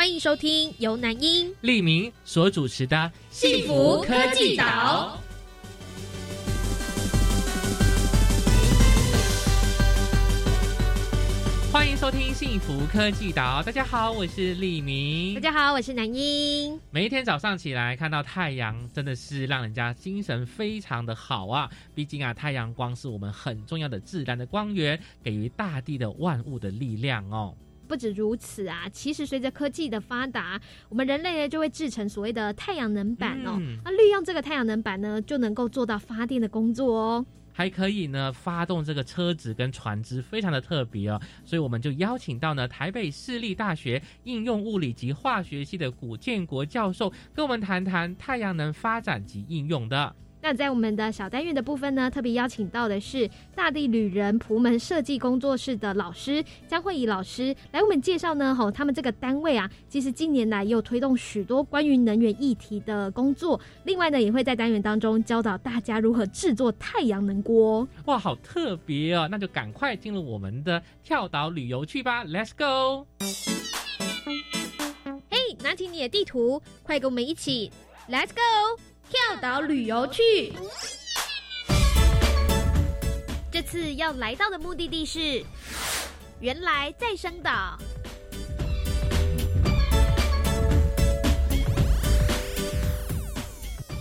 欢迎收听由南英、利明所主持的《幸福科技岛》。欢迎收听《幸福科技岛》。大家好，我是利明。大家好，我是南英。每一天早上起来看到太阳，真的是让人家精神非常的好啊！毕竟啊，太阳光是我们很重要的自然的光源，给予大地的万物的力量哦。不止如此啊，其实随着科技的发达，我们人类呢就会制成所谓的太阳能板哦。那利用这个太阳能板呢，就能够做到发电的工作哦。还可以呢，发动这个车子跟船只，非常的特别哦。所以我们就邀请到呢台北市立大学应用物理及化学系的古建国教授，跟我们谈谈太阳能发展及应用的。那在我们的小单元的部分呢，特别邀请到的是大地旅人普门设计工作室的老师江慧仪老师来我们介绍呢。吼，他们这个单位啊，其实近年来也有推动许多关于能源议题的工作。另外呢，也会在单元当中教导大家如何制作太阳能锅。哇，好特别哦！那就赶快进入我们的跳岛旅游去吧，Let's go！嘿，拿起你的地图，快跟我们一起，Let's go！跳岛旅游去，这次要来到的目的地是原来再生岛。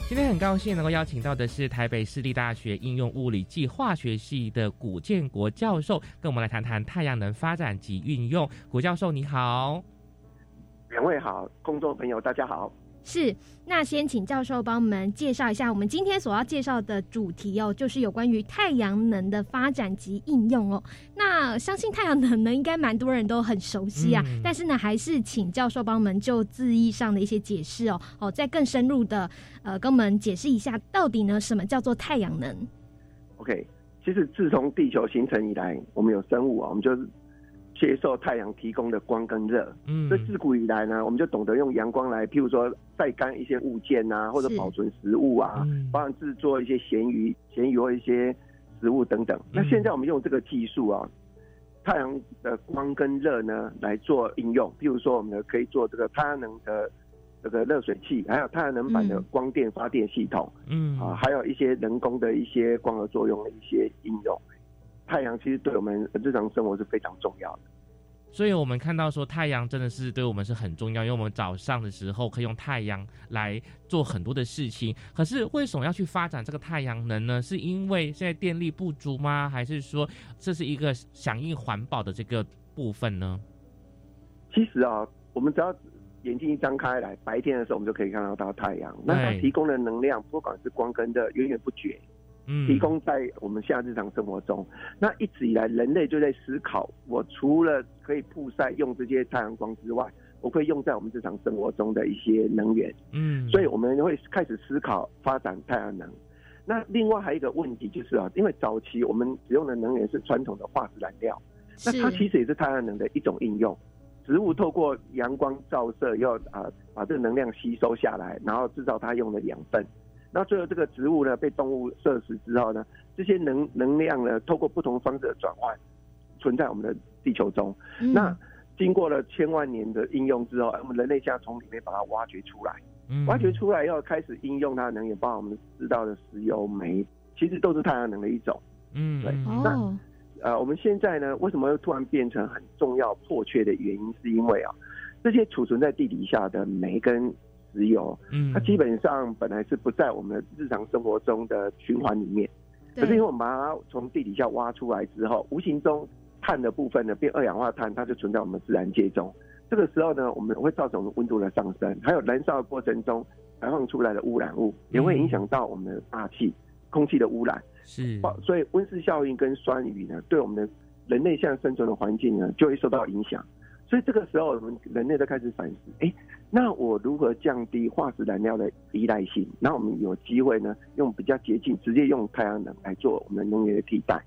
今天很高兴能够邀请到的是台北市立大学应用物理暨化学系的古建国教授，跟我们来谈谈太阳能发展及运用。古教授你好，两位好，工作朋友大家好。是，那先请教授帮我们介绍一下我们今天所要介绍的主题哦，就是有关于太阳能的发展及应用哦。那相信太阳能呢，应该蛮多人都很熟悉啊，但是呢，还是请教授帮我们就字义上的一些解释哦，哦，再更深入的呃，跟我们解释一下到底呢，什么叫做太阳能？OK，其实自从地球形成以来，我们有生物啊，我们就是。接受太阳提供的光跟热，嗯，所以自古以来呢，我们就懂得用阳光来，譬如说晒干一些物件啊，或者保存食物啊，帮人制作一些咸鱼、咸鱼或一些食物等等。那现在我们用这个技术啊，太阳的光跟热呢来做应用，譬如说我们可以做这个太阳能的这个热水器，还有太阳能板的光电发电系统，嗯。啊，还有一些人工的一些光合作用的一些应用。太阳其实对我们日常生活是非常重要的，所以我们看到说太阳真的是对我们是很重要，因为我们早上的时候可以用太阳来做很多的事情。可是为什么要去发展这个太阳能呢？是因为现在电力不足吗？还是说这是一个响应环保的这个部分呢？其实啊，我们只要眼睛一张开来，白天的时候我们就可以看到到太阳，那它提供的能量，不管是光跟热，源源不绝。提供在我们现在日常生活中，那一直以来人类就在思考，我除了可以曝晒用这些太阳光之外，我可以用在我们日常生活中的一些能源。嗯，所以我们会开始思考发展太阳能。那另外还有一个问题就是啊，因为早期我们使用的能源是传统的化石燃料，那它其实也是太阳能的一种应用。植物透过阳光照射，要啊把这个能量吸收下来，然后制造它用的养分。那最后这个植物呢被动物摄食之后呢，这些能能量呢透过不同方式的转换，存在我们的地球中。那经过了千万年的应用之后，我们人类现在从里面把它挖掘出来，挖掘出来要开始应用它的能源，包括我们知道的石油、煤，其实都是太阳能的一种。嗯，对。那呃，我们现在呢，为什么又突然变成很重要、迫切的原因，是因为啊，这些储存在地底下的煤跟石油，嗯，它基本上本来是不在我们日常生活中的循环里面，可是因为我们把它从地底下挖出来之后，无形中碳的部分呢变二氧化碳，它就存在我们自然界中。这个时候呢，我们会造成温度的上升，还有燃烧的过程中排放出来的污染物，也会影响到我们的大气、空气的污染。是，所以温室效应跟酸雨呢，对我们的人类现在生存的环境呢，就会受到影响。所以这个时候，我们人类都开始反思：哎，那我如何降低化石燃料的依赖性？那我们有机会呢，用比较接近，直接用太阳能来做我们的能源的替代。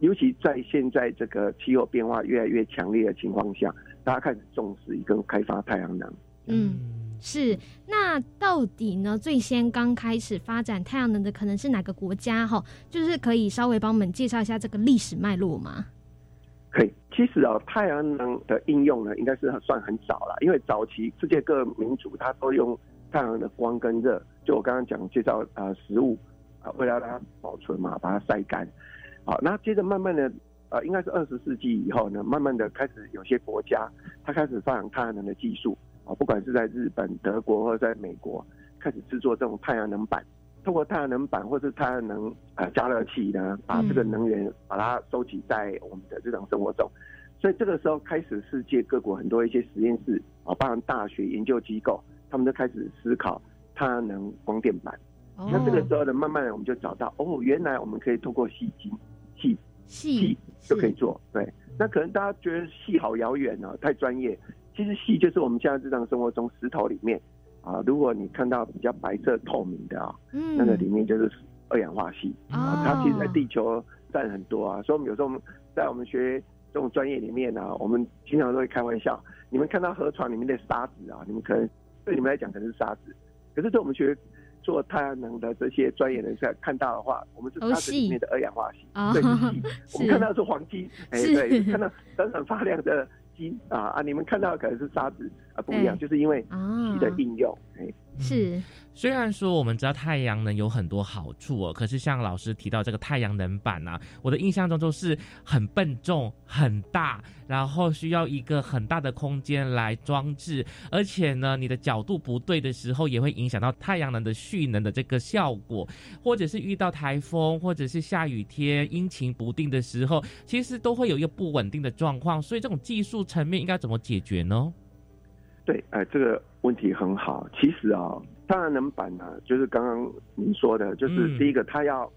尤其在现在这个气候变化越来越强烈的情况下，大家开始重视一个开发太阳能。嗯，是。那到底呢？最先刚开始发展太阳能的可能是哪个国家？哈，就是可以稍微帮我们介绍一下这个历史脉络吗？可以。其实啊，太阳能的应用呢，应该是算很早了，因为早期世界各民族它都用太阳的光跟热，就我刚刚讲介绍啊，食物啊，为了让它保存嘛，把它晒干。好，那接着慢慢的，呃，应该是二十世纪以后呢，慢慢的开始有些国家，它开始发展太阳能的技术啊，不管是在日本、德国或者在美国，开始制作这种太阳能板，通过太阳能板或是太阳能呃加热器呢，把这个能源把它收集在我们的日常生活中，所以这个时候开始，世界各国很多一些实验室啊，包含大学研究机构，他们都开始思考太阳能光电板。那这个时候呢，慢慢的我们就找到，哦，原来我们可以通过细晶。细细就可以做，对。那可能大家觉得细好遥远哦，太专业。其实细就是我们现在日常生活中石头里面啊，如果你看到比较白色透明的啊，那个里面就是二氧化锡啊。它其实在地球占很多啊，所以我们有时候在我们学这种专业里面呢，我们经常都会开玩笑，你们看到河床里面的沙子啊，你们可能对你们来讲可能是沙子，可是对我们学。做太阳能的这些专业人士看到的话，我们是沙子里面的二氧化锡，对，我们看到是黄金，哎，对，看到闪闪发亮的金啊啊，你们看到可能是沙子啊，不一样，就是因为锡的应用，哎。是，虽然说我们知道太阳能有很多好处哦，可是像老师提到这个太阳能板啊，我的印象中都是很笨重、很大，然后需要一个很大的空间来装置，而且呢，你的角度不对的时候，也会影响到太阳能的蓄能的这个效果，或者是遇到台风，或者是下雨天阴晴不定的时候，其实都会有一个不稳定的状况，所以这种技术层面应该怎么解决呢？对，哎，这个问题很好。其实啊，太阳能板呢，就是刚刚您说的，就是第一个，它要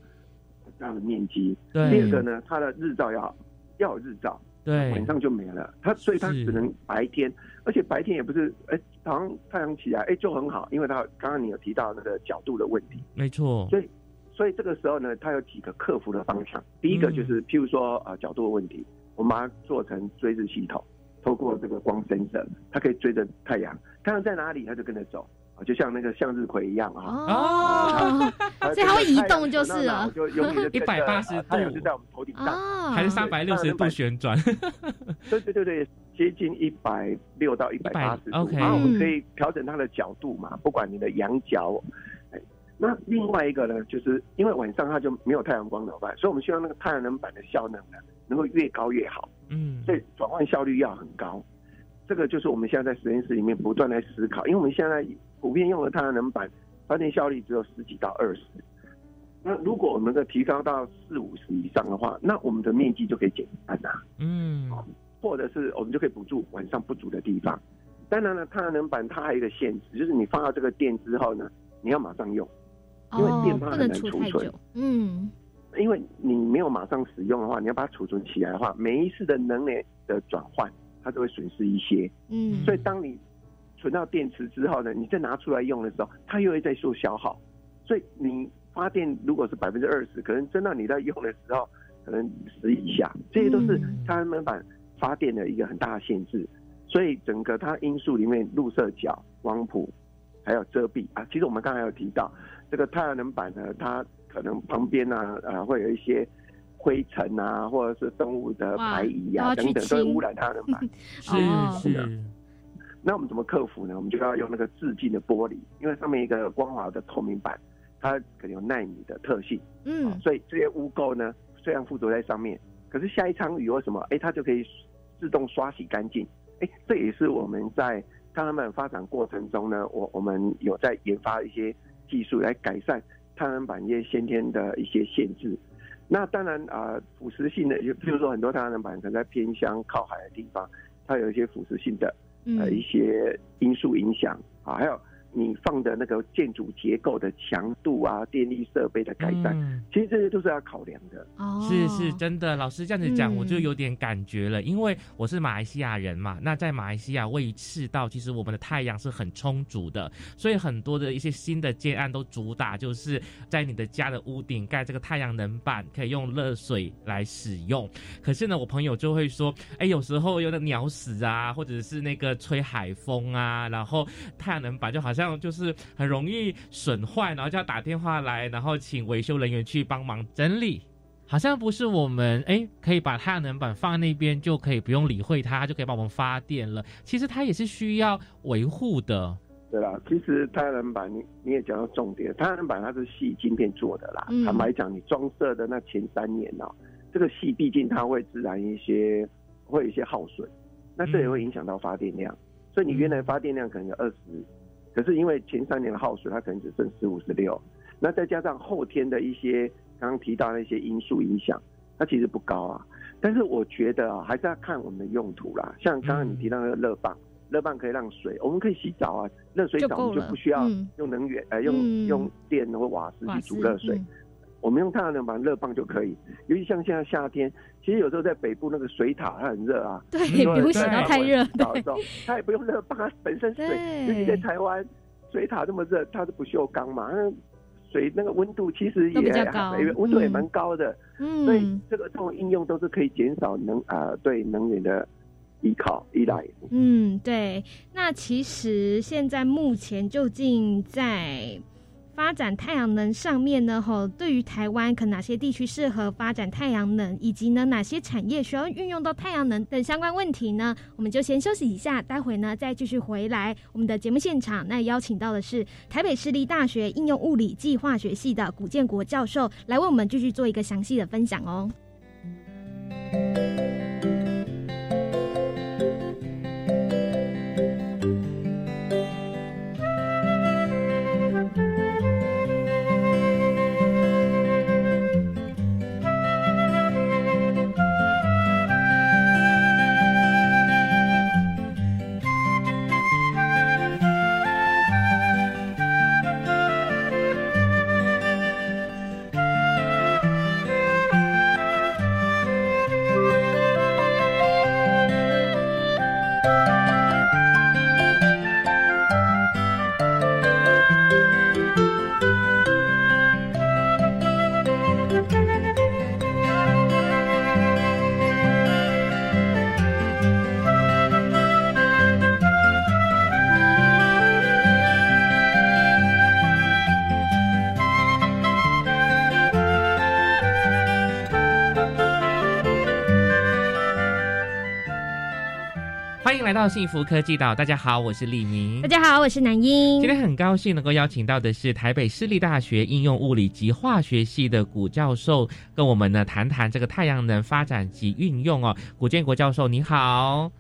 大的面积；第二个呢，它的日照要要有日照，对，晚上就没了。它所以它只能白天，而且白天也不是，哎，早上太阳起来，哎，就很好，因为它刚刚你有提到那个角度的问题，没错。所以，所以这个时候呢，它有几个克服的方向。第一个就是，譬如说呃角度的问题，我们把它做成追日系统。透过这个光伸射，它可以追着太阳，太阳在哪里，它就跟着走啊，就像那个向日葵一样啊。哦，所以它会移动就是了，就永远 一百八十度，太阳就在我们头顶上，还是三百六十度旋转？对对对对，接近一百六到一百八十度，然后我们可以调整它的角度嘛，不管你的仰角。哎，那另外一个呢，就是因为晚上它就没有太阳光怎么办？所以我们希望那个太阳能板的效能呢，能够越高越好。嗯，所以转换效率要很高，这个就是我们现在在实验室里面不断在思考。因为我们现在普遍用的太阳能板发电效率只有十几到二十，那如果我们的提高到四五十以上的话，那我们的面积就可以减半呐。嗯，或者是我们就可以补助晚上不足的地方。当然了，太阳能板它还有一个限制，就是你放到这个电之后呢，你要马上用，因为电它很难储存。嗯。因为你没有马上使用的话，你要把它储存起来的话，每一次的能源的转换，它都会损失一些。嗯，所以当你存到电池之后呢，你再拿出来用的时候，它又会再受消耗。所以你发电如果是百分之二十，可能真的你在用的时候，可能十以下，这些都是太阳能板发电的一个很大的限制。所以整个它因素里面，入射角、光谱还有遮蔽啊，其实我们刚才有提到这个太阳能板呢，它。可能旁边啊，呃，会有一些灰尘啊，或者是动物的排遗啊等等，都会污染它的板。是是。那我们怎么克服呢？我们就要用那个致敬的玻璃，因为上面一个光滑的透明板，它可能有耐米的特性。嗯。所以这些污垢呢，虽然附着在上面，可是下一场雨或什么，哎，它就可以自动刷洗干净。哎，这也是我们在他们发展过程中呢，我我们有在研发一些技术来改善。太阳能板一些先天的一些限制，那当然啊，腐蚀性的，就比如说很多太阳能板可能在偏乡靠海的地方，它有一些腐蚀性的呃一些因素影响啊，还有你放的那个建筑结构的强度啊，电力设备的改善，其实这些都是要考量的。哦，是是，真的，老师这样子讲，我就有点感觉了，因为我是马来西亚人嘛。那在马来西亚位于赤道，其实我们的太阳是很充足的，所以很多的一些新的建案都主打就是在你的家的屋顶盖这个太阳能板，可以用热水来使用。可是呢，我朋友就会说，哎，有时候有的鸟屎啊，或者是那个吹海风啊，然后太阳能板就好像。这样就是很容易损坏，然后就要打电话来，然后请维修人员去帮忙整理。好像不是我们哎，可以把太阳能板放在那边就可以不用理会它，就可以帮我们发电了。其实它也是需要维护的。对啦，其实太阳能板你你也讲到重点，太阳能板它是细晶片做的啦。坦白讲，你装设的那前三年呢，这个细毕竟它会自然一些，会有一些耗损，那这也会影响到发电量。所以你原来发电量可能有二十。可是因为前三年的耗水，它可能只剩十五十六，那再加上后天的一些刚刚提到那些因素影响，它其实不高啊。但是我觉得啊，还是要看我们的用途啦。像刚刚你提到那个热棒，热棒可以让水，我们可以洗澡啊，热水澡我们就不需要用能源，呃，用用电或瓦斯去煮热水。我们用太阳能板热棒就可以，尤其像现在夏天，其实有时候在北部那个水塔它很热啊，对，不用洗到太热，对，它也不用热棒，它本身水，尤其在台湾水塔这么热，它是不锈钢嘛，那水那个温度其实也温度也蛮高的，嗯，所以这个这种应用都是可以减少能啊对能源的依靠依赖。嗯，对，那其实现在目前究竟在。发展太阳能上面呢，吼，对于台湾可哪些地区适合发展太阳能，以及呢哪些产业需要运用到太阳能等相关问题呢？我们就先休息一下，待会呢再继续回来我们的节目现场。那邀请到的是台北市立大学应用物理暨化学系的古建国教授，来为我们继续做一个详细的分享哦。到幸福科技岛，大家好，我是李明。大家好，我是南英。今天很高兴能够邀请到的是台北市立大学应用物理及化学系的古教授，跟我们呢谈谈这个太阳能发展及运用哦。古建国教授，你好。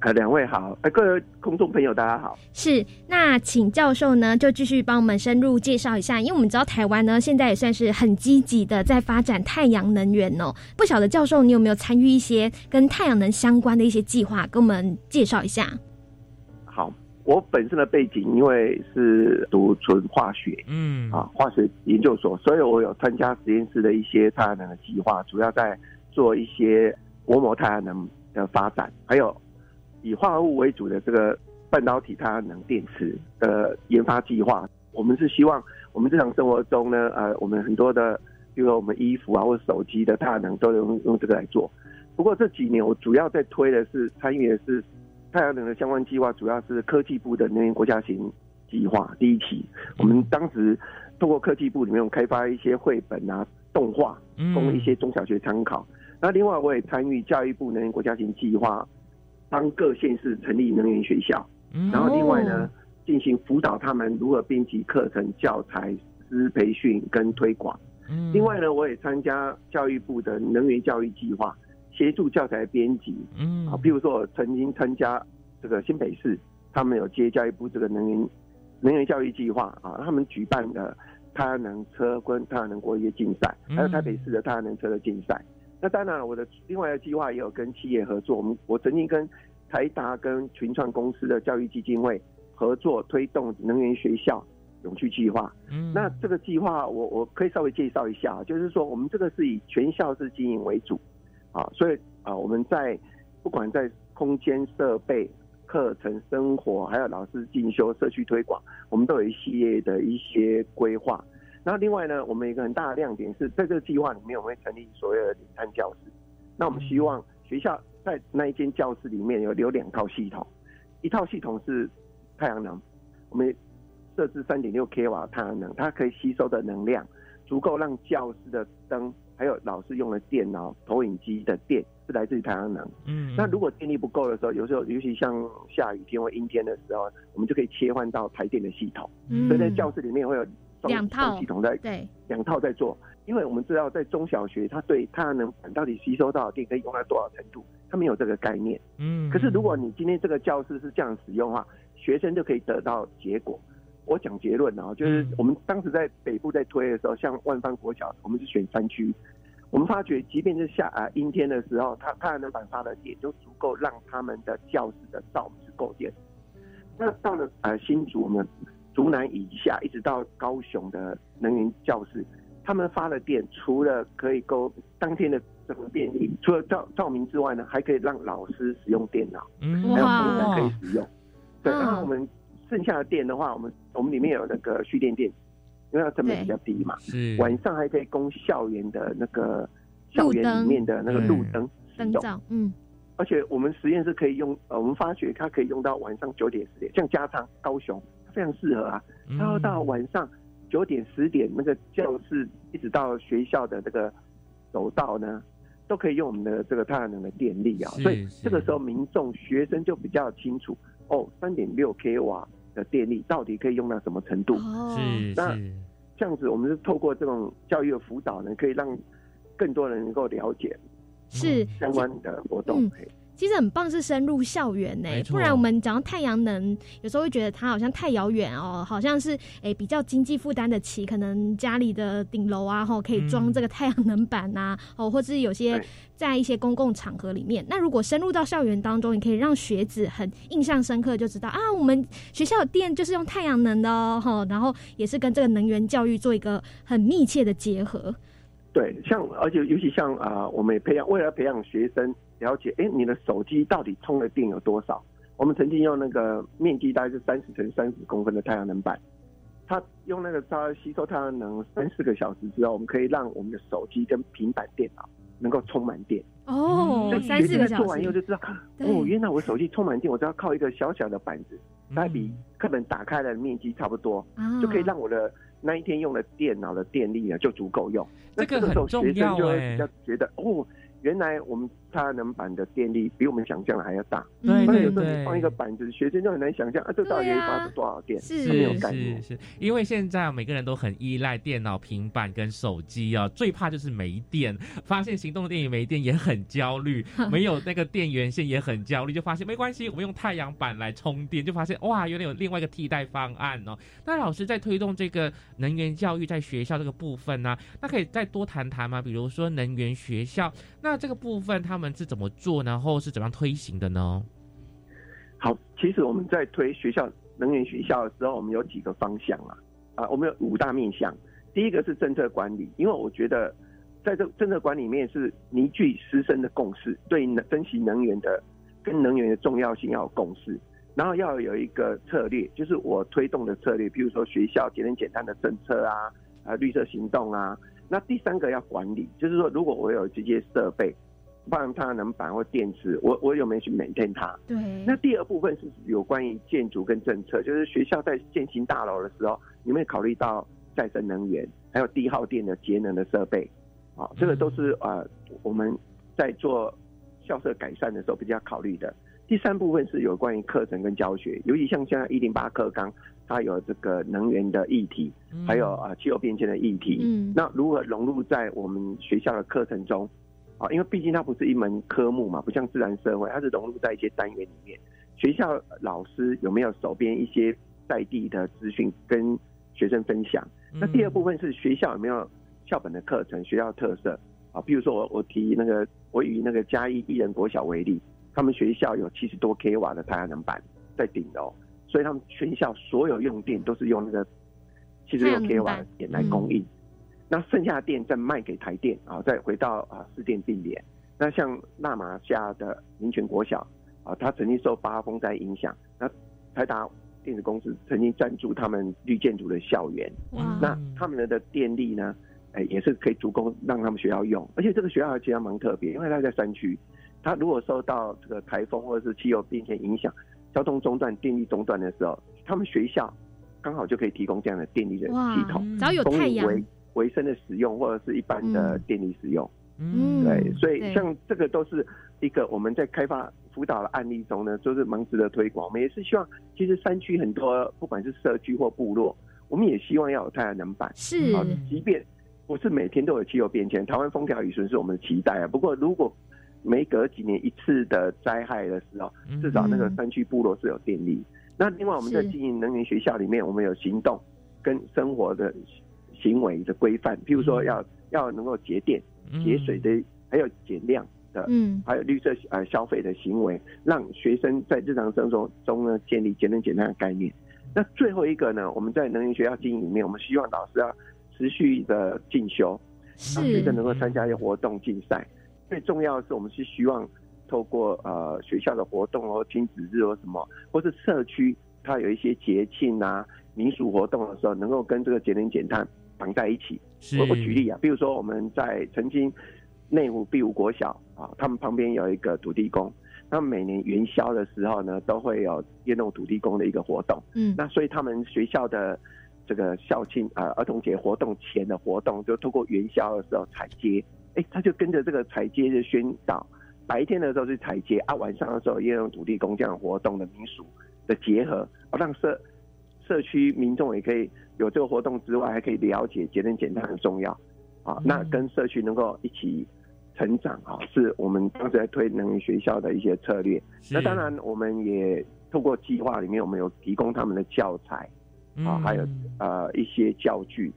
呃，两位好，呃，各位公众朋友大家好。是，那请教授呢就继续帮我们深入介绍一下，因为我们知道台湾呢现在也算是很积极的在发展太阳能源哦。不晓得教授你有没有参与一些跟太阳能相关的一些计划，跟我们介绍一下。好，我本身的背景因为是读纯化学，嗯，啊，化学研究所，所以我有参加实验室的一些太阳能的计划，主要在做一些薄膜太阳能的发展，还有。以化合物为主的这个半导体太阳能电池的研发计划，我们是希望我们日常生活中呢，呃，我们很多的，比如说我们衣服啊或者手机的太阳能都用用这个来做。不过这几年我主要在推的是参与的是太阳能的相关计划，主要是科技部的能源国家型计划第一期。我们当时通过科技部里面开发一些绘本啊、动画，供一些中小学参考。那另外我也参与教育部能源国家型计划。帮各县市成立能源学校，然后另外呢，进行辅导他们如何编辑课程教材、师培训跟推广。另外呢，我也参加教育部的能源教育计划，协助教材编辑。嗯，啊，比如说我曾经参加这个新北市，他们有接教育部这个能源能源教育计划啊，他们举办的太阳能车跟太阳能国业竞赛，还有台北市的太阳能车的竞赛。那当然，我的另外的计划也有跟企业合作。我们我曾经跟台达跟群创公司的教育基金会合作推动能源学校永续计划。嗯，那这个计划我我可以稍微介绍一下，就是说我们这个是以全校式经营为主，啊，所以啊我们在不管在空间设备、课程、生活，还有老师进修、社区推广，我们都有一系列的一些规划。然后另外呢，我们一个很大的亮点是在这个计划里面，我们会成立所谓的零碳教室。那我们希望学校在那一间教室里面有有两套系统，一套系统是太阳能，我们设置三点六 k 瓦太阳能，它可以吸收的能量足够让教室的灯，还有老师用的电脑、投影机的电是来自于太阳能。嗯。那如果电力不够的时候，有时候尤其像下雨天或阴天的时候，我们就可以切换到台电的系统。嗯。所以在教室里面会有两套系统在对两套在做。因为我们知道，在中小学，他对太阳能板到底吸收到电可以用到多少程度，他没有这个概念。嗯。可是如果你今天这个教室是这样使用的话，学生就可以得到结果。我讲结论啊，就是我们当时在北部在推的时候，像万方国小，我们是选山区，我们发觉，即便是下啊阴天的时候，它太阳能板发的电就足够让他们的教室的照明是够电。那到了呃新竹，我们竹南以下一直到高雄的能源教室。他们发的电，除了可以够当天的这个电力，除了照照明之外呢，还可以让老师使用电脑，还有同仁可以使用。对，然后我们剩下的电的话，我们我们里面有那个蓄电电，因为它成本比较低嘛。是。晚上还可以供校园的那个校园里面的那个路灯灯照。嗯。而且我们实验室可以用，呃，我们发觉它可以用到晚上九点十点，像加仓、高雄，非常适合啊。然后到晚上。九点十点，那个教室一直到学校的这个走道呢，都可以用我们的这个太阳能的电力啊，所以这个时候民众学生就比较清楚哦，三点六 k 瓦的电力到底可以用到什么程度？是那这样子，我们是透过这种教育的辅导呢，可以让更多人能够了解是相关的活动。其实很棒，是深入校园呢。不然我们讲到太阳能，有时候会觉得它好像太遥远哦，好像是诶比较经济负担得起，可能家里的顶楼啊，吼可以装这个太阳能板呐，哦，或者是有些在一些公共场合里面。那如果深入到校园当中，你可以让学子很印象深刻，就知道啊，我们学校的电就是用太阳能的哦，哈，然后也是跟这个能源教育做一个很密切的结合。对，像而且尤其像啊，我们也培养为了培养学生。了解，哎，你的手机到底充的电有多少？我们曾经用那个面积大概是三十乘三十公分的太阳能板，它用那个它吸收太阳能三四个小时之后，我们可以让我们的手机跟平板电脑能够充满电。哦，三四个小时。做完以后就知道，哦，原来我手机充满电，我只要靠一个小小的板子，大概比课本打开的面积差不多，就可以让我的那一天用的电脑的电力呢就足够用。这个很重要比较觉得哦。原来我们太阳能板的电力比我们想象的还要大，对对对。放一个板子，学生就很难想象啊，这到底发出多少电？是是是，因为现在每个人都很依赖电脑、平板跟手机啊，最怕就是没电。发现行动电源没电也很焦虑，没有那个电源线也很焦虑，就发现没关系，我们用太阳板来充电，就发现哇，原来有另外一个替代方案哦。那老师在推动这个能源教育在学校这个部分呢，那可以再多谈谈吗？比如说能源学校。那这个部分他们是怎么做，然后是怎样推行的呢？好，其实我们在推学校能源学校的时候，我们有几个方向啊，啊，我们有五大面向。第一个是政策管理，因为我觉得在这政策管理面是凝聚师生的共识，对能珍惜能源的跟能源的重要性要有共识，然后要有一个策略，就是我推动的策略，比如说学校节能简单的政策啊，啊，绿色行动啊。那第三个要管理，就是说，如果我有这些设备，放太阳能板或电池，我我有没有去 maintain 它？对。那第二部分是有关于建筑跟政策，就是学校在建新大楼的时候，有没有考虑到再生能源，还有低耗电的节能的设备？啊，这个都是呃我们在做校舍改善的时候比较考虑的。第三部分是有关于课程跟教学，尤其像现在一零八课纲。它有这个能源的议题，还有啊气候变迁的议题。嗯，那如何融入在我们学校的课程中？啊，因为毕竟它不是一门科目嘛，不像自然社会，它是融入在一些单元里面。学校老师有没有手边一些在地的资讯跟学生分享？那第二部分是学校有没有校本的课程、学校特色？啊，比如说我我提那个，我以那个嘉义艺人国小为例，他们学校有七十多 k 瓦的太阳能板在顶楼。所以他们全校所有用电都是用那个七十六 k 瓦的电来供应。那剩下的电再卖给台电啊，再回到啊四电并联。那像纳马下的民权国小啊，它曾经受八风灾影响，那台达电子公司曾经赞助他们绿建筑的校园。那他们的电力呢，哎也是可以足够让他们学校用。而且这个学校其实蛮特别，因为它在山区，它如果受到这个台风或者是气候变迁影响，交通中断、电力中断的时候，他们学校刚好就可以提供这样的电力的系统，只要有太阳。维生的使用或者是一般的电力使用，嗯，对，所以像这个都是一个我们在开发辅导的案例中呢，就是蛮值得推广。我们也是希望，其实山区很多不管是社区或部落，我们也希望要有太阳能板。是啊，即便不是每天都有气候变迁，台湾风调雨顺是我们的期待啊。不过如果每隔几年一次的灾害的时候，至少那个山区部落是有电力。那另外我们在经营能源学校里面，我们有行动跟生活的。行为的规范，譬如说要要能够节电、节水的，还有减量的，嗯，还有绿色呃消费的行为，让学生在日常生活中呢建立节能减碳的概念。那最后一个呢，我们在能源学校经营里面，我们希望老师要持续的进修，让学生能够参加一些活动竞赛。最重要的是，我们是希望透过呃学校的活动哦，亲子日或什么，或是社区它有一些节庆啊、民俗活动的时候，能够跟这个节能减碳。绑在一起，我我举例啊，比如说我们在曾经内湖碧湖国小啊，他们旁边有一个土地公，那每年元宵的时候呢，都会有夜弄土地公的一个活动。嗯，那所以他们学校的这个校庆啊，儿童节活动前的活动，就通过元宵的时候踩街，哎，他就跟着这个踩街的宣导，白天的时候是踩街啊，晚上的时候夜用土地公这样活动的民俗的结合，让社社区民众也可以。有这个活动之外，还可以了解节能减碳很重要啊。那跟社区能够一起成长啊，是我们当时在推能源学校的一些策略。那当然，我们也透过计划里面，我们有提供他们的教材啊，还有呃一些教具，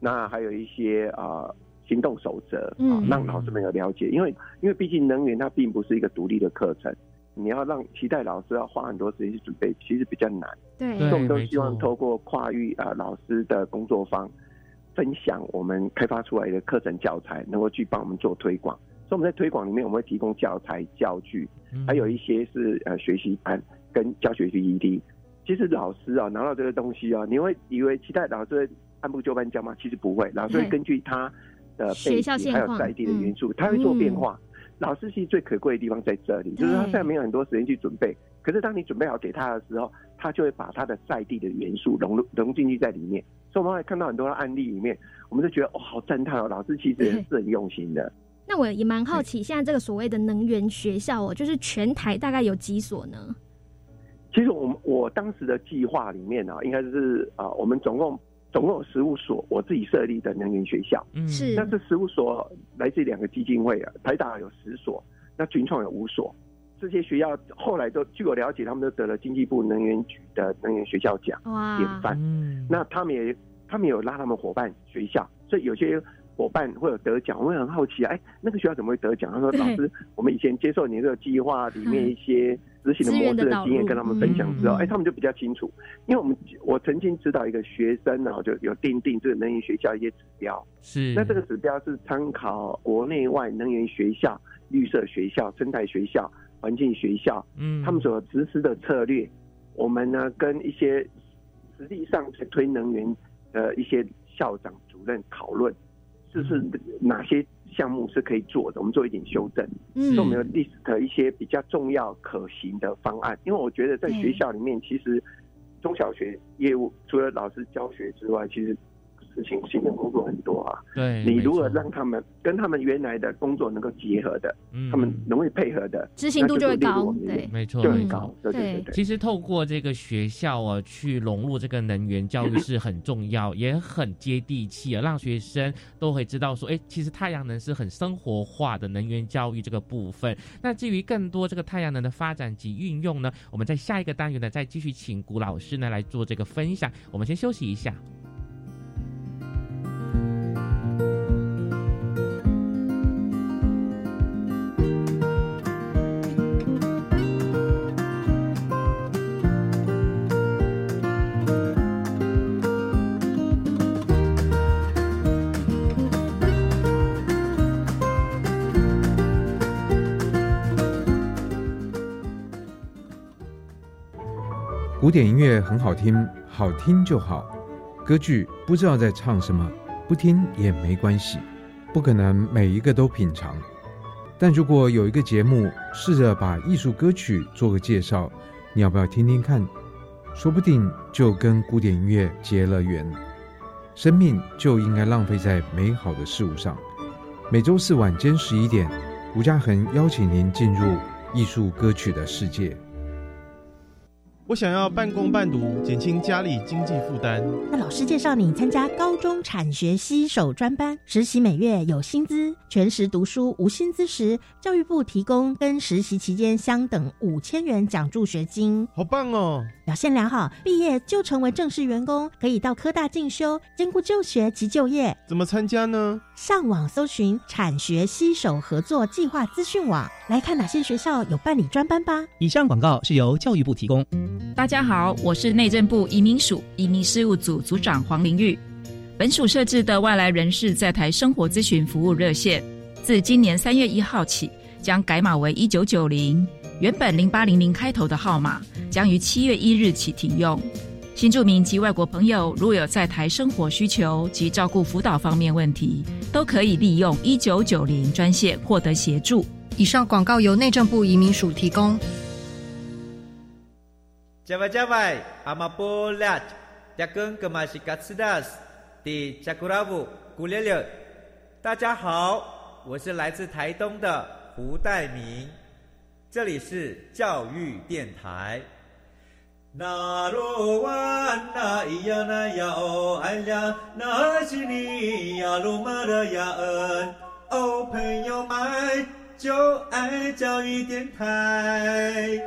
那还有一些啊行动守则啊，让老师们有了解。因为因为毕竟能源它并不是一个独立的课程。你要让期待老师要花很多时间去准备，其实比较难。对，所以我们都希望透过跨域啊老师的工作坊，分享我们开发出来的课程教材，能够去帮我们做推广。所以我们在推广里面，我们会提供教材教具，还有一些是呃学习班跟教学 PPT。其实老师啊拿到这个东西啊，你会以为期待老师按部就班教吗？其实不会，老师会根据他的背景还有在地的元素，他会做变化。老师其实最可贵的地方在这里，就是他现在没有很多时间去准备。可是当你准备好给他的时候，他就会把他的在地的元素融入融进去在里面。所以我们会看到很多的案例里面，我们就觉得哦，好赞叹哦，老师其实也是很用心的。那我也蛮好奇，现在这个所谓的能源学校哦，就是全台大概有几所呢？其实我们我当时的计划里面呢，应该是啊，我们总共。总共有十五所我自己设立的能源学校，是。那这十五所来自两个基金会啊，台大有十所，那群创有五所。这些学校后来都据我了解，他们都得了经济部能源局的能源学校奖典范。那他们也他们有拉他们伙伴学校，所以有些伙伴会有得奖。我也很好奇啊，哎，那个学校怎么会得奖？他说：“老师，我们以前接受你这个计划里面一些。”执行的模式的经验跟他们分享之后，哎，他们就比较清楚。因为我们我曾经指导一个学生呢，就有定定这个能源学校一些指标。是，那这个指标是参考国内外能源学校、绿色学校、生态学校、环境学校，嗯，他们所实施的策略。我们呢，跟一些实际上在推能源的一些校长、主任讨论，就是哪些。项目是可以做的，我们做一点修正，所以我们有 list 一些比较重要可行的方案。因为我觉得在学校里面，其实中小学业务除了老师教学之外，其实。事情新的工作很多啊，对你如何让他们跟他们原来的工作能够结合的，嗯他们容易配合的，执行度就会高，对，没错，就很高。对对对。其实透过这个学校啊，去融入这个能源教育是很重要，也很接地气啊，让学生都会知道说，哎，其实太阳能是很生活化的能源教育这个部分。那至于更多这个太阳能的发展及运用呢，我们在下一个单元呢，再继续请古老师呢来做这个分享。我们先休息一下。典音乐很好听，好听就好。歌剧不知道在唱什么，不听也没关系，不可能每一个都品尝。但如果有一个节目试着把艺术歌曲做个介绍，你要不要听听看？说不定就跟古典音乐结了缘。生命就应该浪费在美好的事物上。每周四晚间十一点，吴嘉恒邀请您进入艺术歌曲的世界。我想要半工半读，减轻家里经济负担。那老师介绍你参加高中产学携手专班，实习每月有薪资，全时读书无薪资时，教育部提供跟实习期间相等五千元奖助学金。好棒哦！表现良好，毕业就成为正式员工，可以到科大进修，兼顾就学及就业。怎么参加呢？上网搜寻产学携手合作计划资讯网，来看哪些学校有办理专班吧。以上广告是由教育部提供。大家好，我是内政部移民署移民事务组组长黄玲玉。本署设置的外来人士在台生活咨询服务热线，自今年三月一号起将改码为一九九零，原本零八零零开头的号码将于七月一日起停用。新住民及外国朋友如有在台生活需求及照顾辅导方面问题，都可以利用一九九零专线获得协助。以上广告由内政部移民署提供。Java Java, Amapolat, Jagun Kemasikatsidas, di Jakuravu, Gulele。大家好，我是来自台东的胡代明，这里是教育电台。那罗哇那咿呀那呀哦哎呀，那是你呀鲁玛的呀恩哦，朋友们就爱教育电台。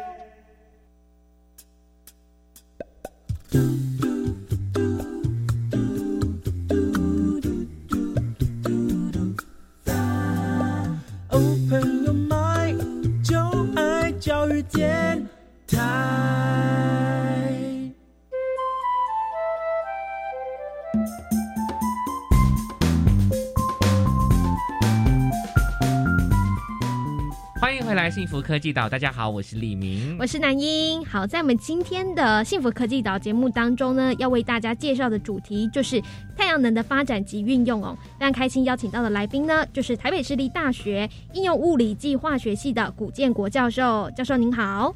电台。来，幸福科技岛。大家好，我是李明，我是南英。好，在我们今天的幸福科技岛节目当中呢，要为大家介绍的主题就是太阳能的发展及运用哦。非常开心邀请到的来宾呢，就是台北市立大学应用物理暨化学系的古建国教授。教授您好，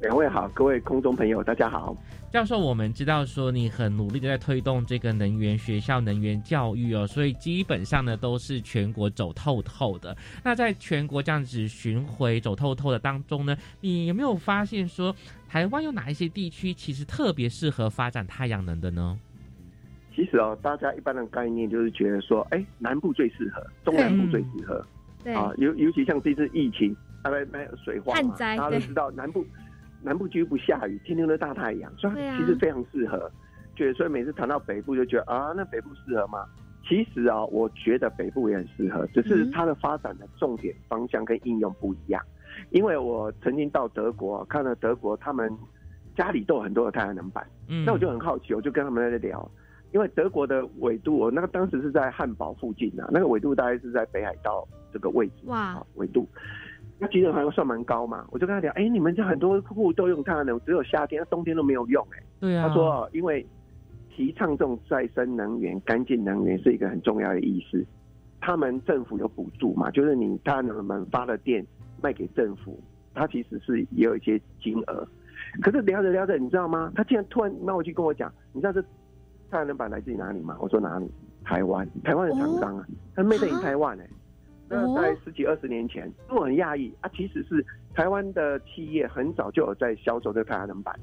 两位好，各位空中朋友大家好。教授，我们知道说你很努力的在推动这个能源学校能源教育哦，所以基本上呢都是全国走透透的。那在全国这样子巡回走透透的当中呢，你有没有发现说台湾有哪一些地区其实特别适合发展太阳能的呢？其实哦，大家一般的概念就是觉得说，哎，南部最适合，中南部最适合，对啊，尤尤其像这次疫情，大概没有水患嘛，大家都知道南部。南部几乎不下雨，天天都大太阳，所以其实非常适合。觉得所以每次谈到北部，就觉得啊，那北部适合吗？其实啊，我觉得北部也很适合，只是它的发展的重点方向跟应用不一样。因为我曾经到德国看了德国，他们家里都有很多的太阳能板，那我就很好奇，我就跟他们在聊。因为德国的纬度，我那个当时是在汉堡附近啊，那个纬度大概是在北海道这个位置哇，纬度。那其实还算蛮高嘛，我就跟他聊，哎，你们家很多客户都用太阳能，只有夏天，冬天都没有用，哎，对啊。他说，因为提倡这种再生能源、干净能源是一个很重要的意思。他们政府有补助嘛，就是你太阳能们发的电卖给政府，它其实是也有一些金额。可是聊着聊着，你知道吗？他竟然突然冒过去跟我讲，你知道这太阳能板来自于哪里吗？我说哪里？台湾，台湾的厂商啊，他 made in 台湾哎。那在十几二十年前，我很讶异啊，其实是台湾的企业很早就有在销售这个太阳能板。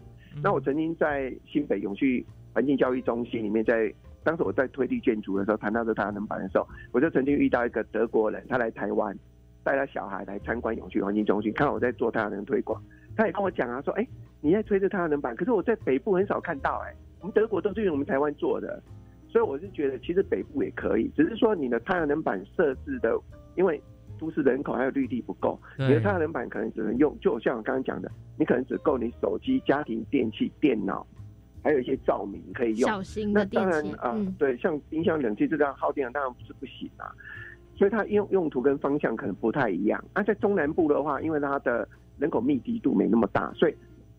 那我曾经在新北永续环境教育中心里面，在当时我在推地建筑的时候，谈到这太阳能板的时候，我就曾经遇到一个德国人，他来台湾带他小孩来参观永续环境中心，看到我在做太阳能推广，他也跟我讲啊，说哎，你在推这太阳能板，可是我在北部很少看到，哎，我们德国都是用我们台湾做的，所以我是觉得其实北部也可以，只是说你的太阳能板设置的。因为都市人口还有绿地不够，你的太阳能板可能只能用，就像我刚刚讲的，你可能只够你手机、家庭电器、电脑，还有一些照明可以用。小型的那当然啊，对，像冰箱、冷气这样耗电，当然不是不行啊。所以它用用途跟方向可能不太一样。那在中南部的话，因为它的人口密集度没那么大，所以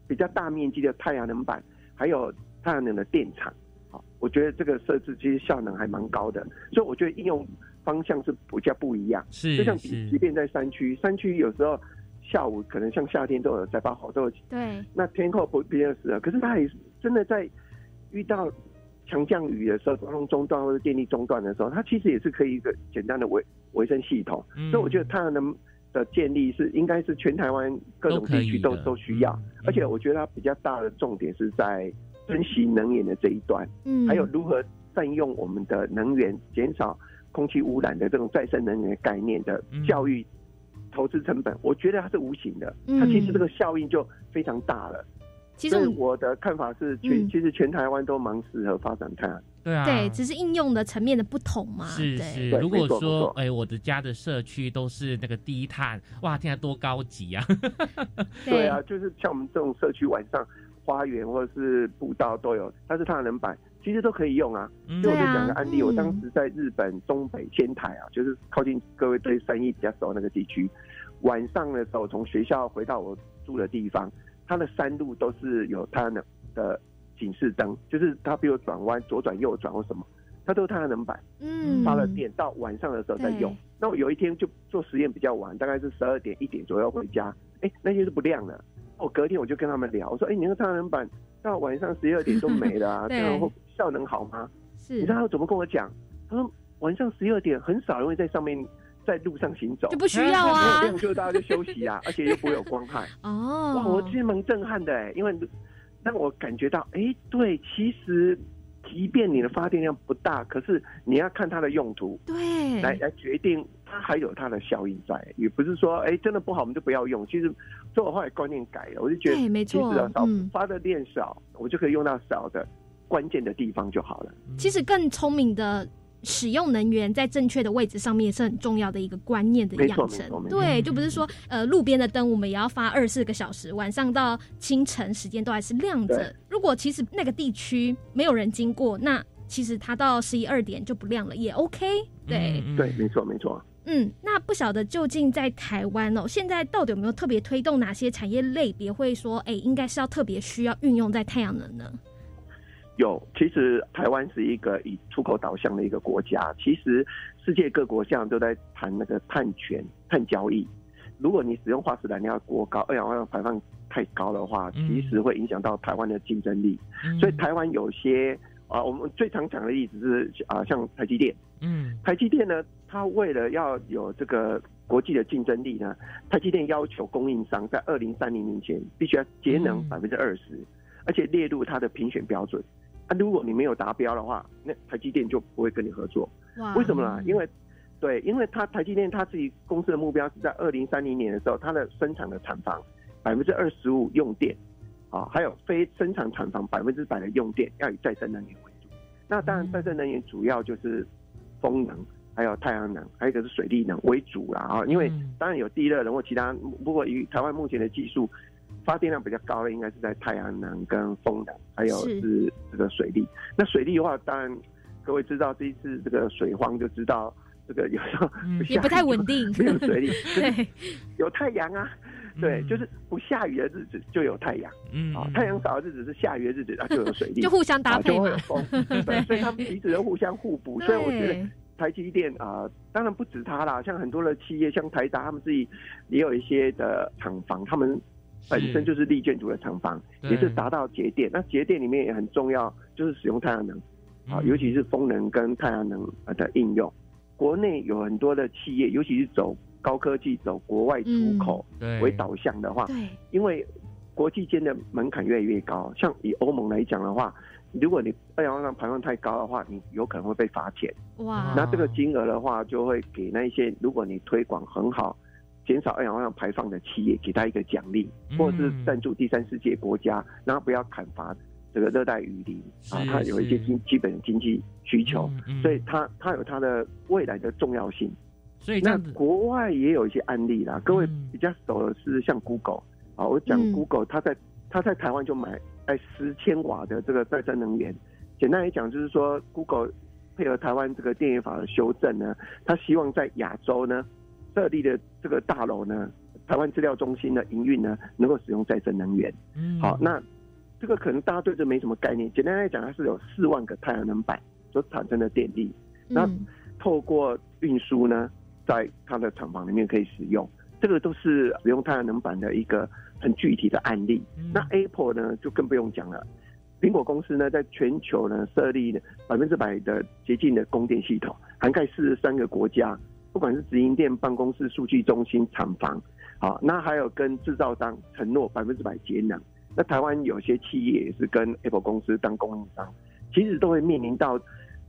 比较大面积的太阳能板，还有太阳能的电厂。好，我觉得这个设置其实效能还蛮高的，所以我觉得应用方向是比较不一样。是，就像即即便在山区，山区有时候下午可能像夏天都有在发好都有。对。那天候不比较适合，可是它也真的在遇到强降雨的时候，交通中断或者电力中断的时候，它其实也是可以一个简单的维维生系统。所以我觉得太阳能的建立是应该是全台湾各种地区都都需要，而且我觉得它比较大的重点是在。珍惜能源的这一段，嗯，还有如何善用我们的能源，减少空气污染的这种再生能源概念的教育投资成本，我觉得它是无形的，它其实这个效应就非常大了。其实我的看法是，全其实全台湾都蛮适合发展太阳。对啊，对，只是应用的层面的不同嘛。是是，如果说哎，我的家的社区都是那个低碳，哇，天啊，多高级啊！对啊，就是像我们这种社区晚上。花园或者是步道都有，但是太阳能板其实都可以用啊。就我就讲个案例，我当时在日本东北仙台啊，就是靠近各位对生意比较熟那个地区，晚上的时候从学校回到我住的地方，它的山路都是有太阳能的警示灯，就是它比如转弯左转右转或什么，它都是太阳能板，嗯，发了电到晚上的时候再用。那我有一天就做实验比较晚，大概是十二点一点左右回家，哎，那些是不亮的。我隔天我就跟他们聊，我说：“哎，你那个太阳能板到晚上十二点 都没了，啊，这样会效能好吗？”是，你知道他怎么跟我讲？他说：“晚上十二点很少人会在上面在路上行走，就不需要啊，没有就大家就休息啊，而且又不会有光害。”哦，哇，我其实蛮震撼的哎，因为让我感觉到，哎，对，其实。即便你的发电量不大，可是你要看它的用途，对，来来决定它还有它的效益在，也不是说哎真的不好我们就不要用。其实，所以我后来观念改了，我就觉得，没错，少发的电少，我就可以用到少的关键的地方就好了。其实更聪明的。使用能源在正确的位置上面是很重要的一个观念的养成，对，就不是说呃路边的灯我们也要发二十四个小时，晚上到清晨时间都还是亮着。如果其实那个地区没有人经过，那其实它到十一二点就不亮了，也 OK。对对，没错没错。嗯，那不晓得究竟在台湾哦，现在到底有没有特别推动哪些产业类别会说，哎，应该是要特别需要运用在太阳能呢？有，其实台湾是一个以出口导向的一个国家。其实世界各国现在都在谈那个碳权、碳交易。如果你使用化石燃料过高，二氧化碳排放太高的话，其实会影响到台湾的竞争力。所以台湾有些啊，我们最常讲的例子是啊，像台积电。嗯，台积电呢，它为了要有这个国际的竞争力呢，台积电要求供应商在二零三零年前必须要节能百分之二十，而且列入它的评选标准。啊，如果你没有达标的话，那台积电就不会跟你合作。为什么呢？因为，对，因为它台积电它自己公司的目标是在二零三零年的时候，它的生产的厂房百分之二十五用电，啊，还有非生产厂房百分之百的用电要以再生能源为主。那当然，再生能源主要就是风能，还有太阳能，还有一个是水力能为主啦。啊，因为当然有地热能或其他，不过以台湾目前的技术。发电量比较高的应该是在太阳能跟风能，还有是。这个水利。那水利的话，当然各位知道这一次这个水荒就知道，这个有时候 也不太稳定，没有水利，对，有太阳啊，对，就是不下雨的日子就有太阳，嗯，啊，太阳少的日子是下雨的日子，啊，就有水利，就互相搭配嘛，对，所以他们彼此都互相互补，所以我觉得台积电啊，当然不止它啦，像很多的企业，像台达他们自己也有一些的厂房，他们。本身就是立建筑的厂房，也是达到节电。那节电里面也很重要，就是使用太阳能，啊，尤其是风能跟太阳能的应用。国内有很多的企业，尤其是走高科技、走国外出口为导向的话，因为国际间的门槛越来越高。像以欧盟来讲的话，如果你二氧化碳排放太高的话，你有可能会被罚钱。哇！那这个金额的话，就会给那些如果你推广很好。减少二氧化碳排放的企业，给他一个奖励，或者是赞助第三世界国家，然后不要砍伐这个热带雨林啊，它有一些基基本的经济需求，所以它它有它的未来的重要性。所以那国外也有一些案例啦，各位比较熟的是像 Google 啊，我讲 Google，它在它在台湾就买哎十千瓦的这个再生能源。简单来讲，就是说 Google 配合台湾这个电源法的修正呢，它希望在亚洲呢。设立的这个大楼呢，台湾资料中心的营运呢，能够使用再生能源。嗯，好，那这个可能大家对这没什么概念。简单来讲，它是有四万个太阳能板所产生的电力，那透过运输呢，在它的厂房里面可以使用。这个都是使用太阳能板的一个很具体的案例。那 Apple 呢，就更不用讲了。苹果公司呢，在全球呢设立百分之百的洁净的供电系统，涵盖四十三个国家，不管是直营店、办公室、数据中心、厂房，好，那还有跟制造商承诺百分之百节能。那台湾有些企业也是跟 Apple 公司当供应商，其实都会面临到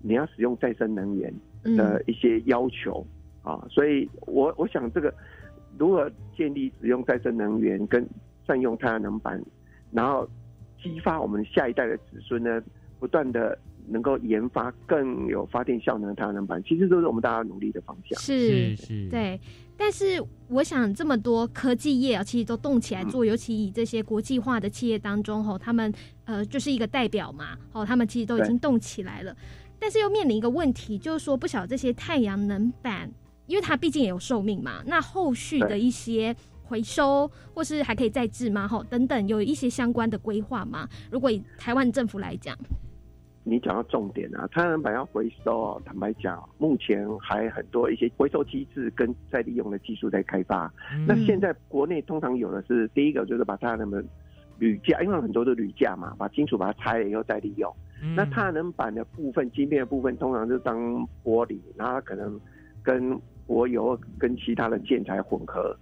你要使用再生能源的一些要求啊。所以我我想这个如何建立使用再生能源跟善用太阳能板，然后。激发我们下一代的子孙呢，不断的能够研发更有发电效能的太阳能板，其实都是我们大家努力的方向。是是，对。但是我想，这么多科技业啊，其实都动起来做，尤其以这些国际化的企业当中，吼，他们呃就是一个代表嘛，吼，他们其实都已经动起来了。但是又面临一个问题，就是说，不晓得这些太阳能板，因为它毕竟也有寿命嘛，那后续的一些。回收或是还可以再制吗？吼，等等，有一些相关的规划吗？如果以台湾政府来讲，你讲到重点啊，太阳能板要回收，坦白讲，目前还很多一些回收机制跟再利用的技术在开发。那现在国内通常有的是第一个就是把太阳能的铝架，因为很多的铝架嘛，把金属把它拆了以后再利用。那太阳能板的部分晶片的部分，通常就当玻璃，然后可能跟柏油跟其他的建材混合。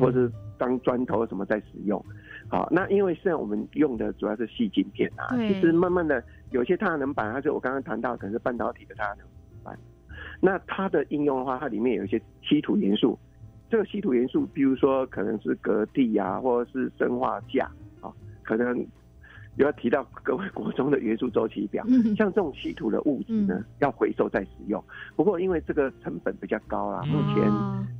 或者是当砖头什么在使用，好，那因为现在我们用的主要是细晶片啊，其实慢慢的有些太阳能板，它是我刚刚谈到可能是半导体的太阳能板，那它的应用的话，它里面有一些稀土元素，这个稀土元素，比如说可能是镉地啊，或者是砷化镓啊，可能。要提到各位国中的元素周期表，像这种稀土的物质呢，要回收再使用。不过因为这个成本比较高啦，目前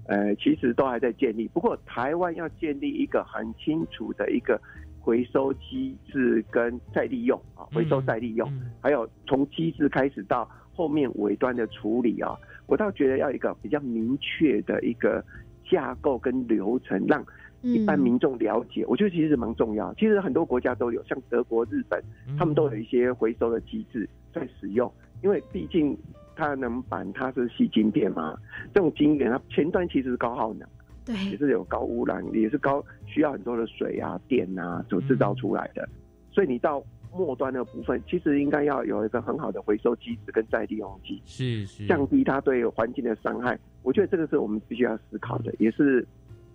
呃其实都还在建立。不过台湾要建立一个很清楚的一个回收机制跟再利用啊，回收再利用，还有从机制开始到后面尾端的处理啊，我倒觉得要一个比较明确的一个架构跟流程，让。一般民众了解，我觉得其实蛮重要。其实很多国家都有，像德国、日本，他们都有一些回收的机制在使用。因为毕竟太阳能板它是细晶片嘛，这种晶圆它前端其实是高耗能，对，也是有高污染，也是高需要很多的水啊、电啊所制造出来的。所以你到末端的部分，其实应该要有一个很好的回收机制跟再利用机，是是，降低它对环境的伤害。我觉得这个是我们必须要思考的，也是。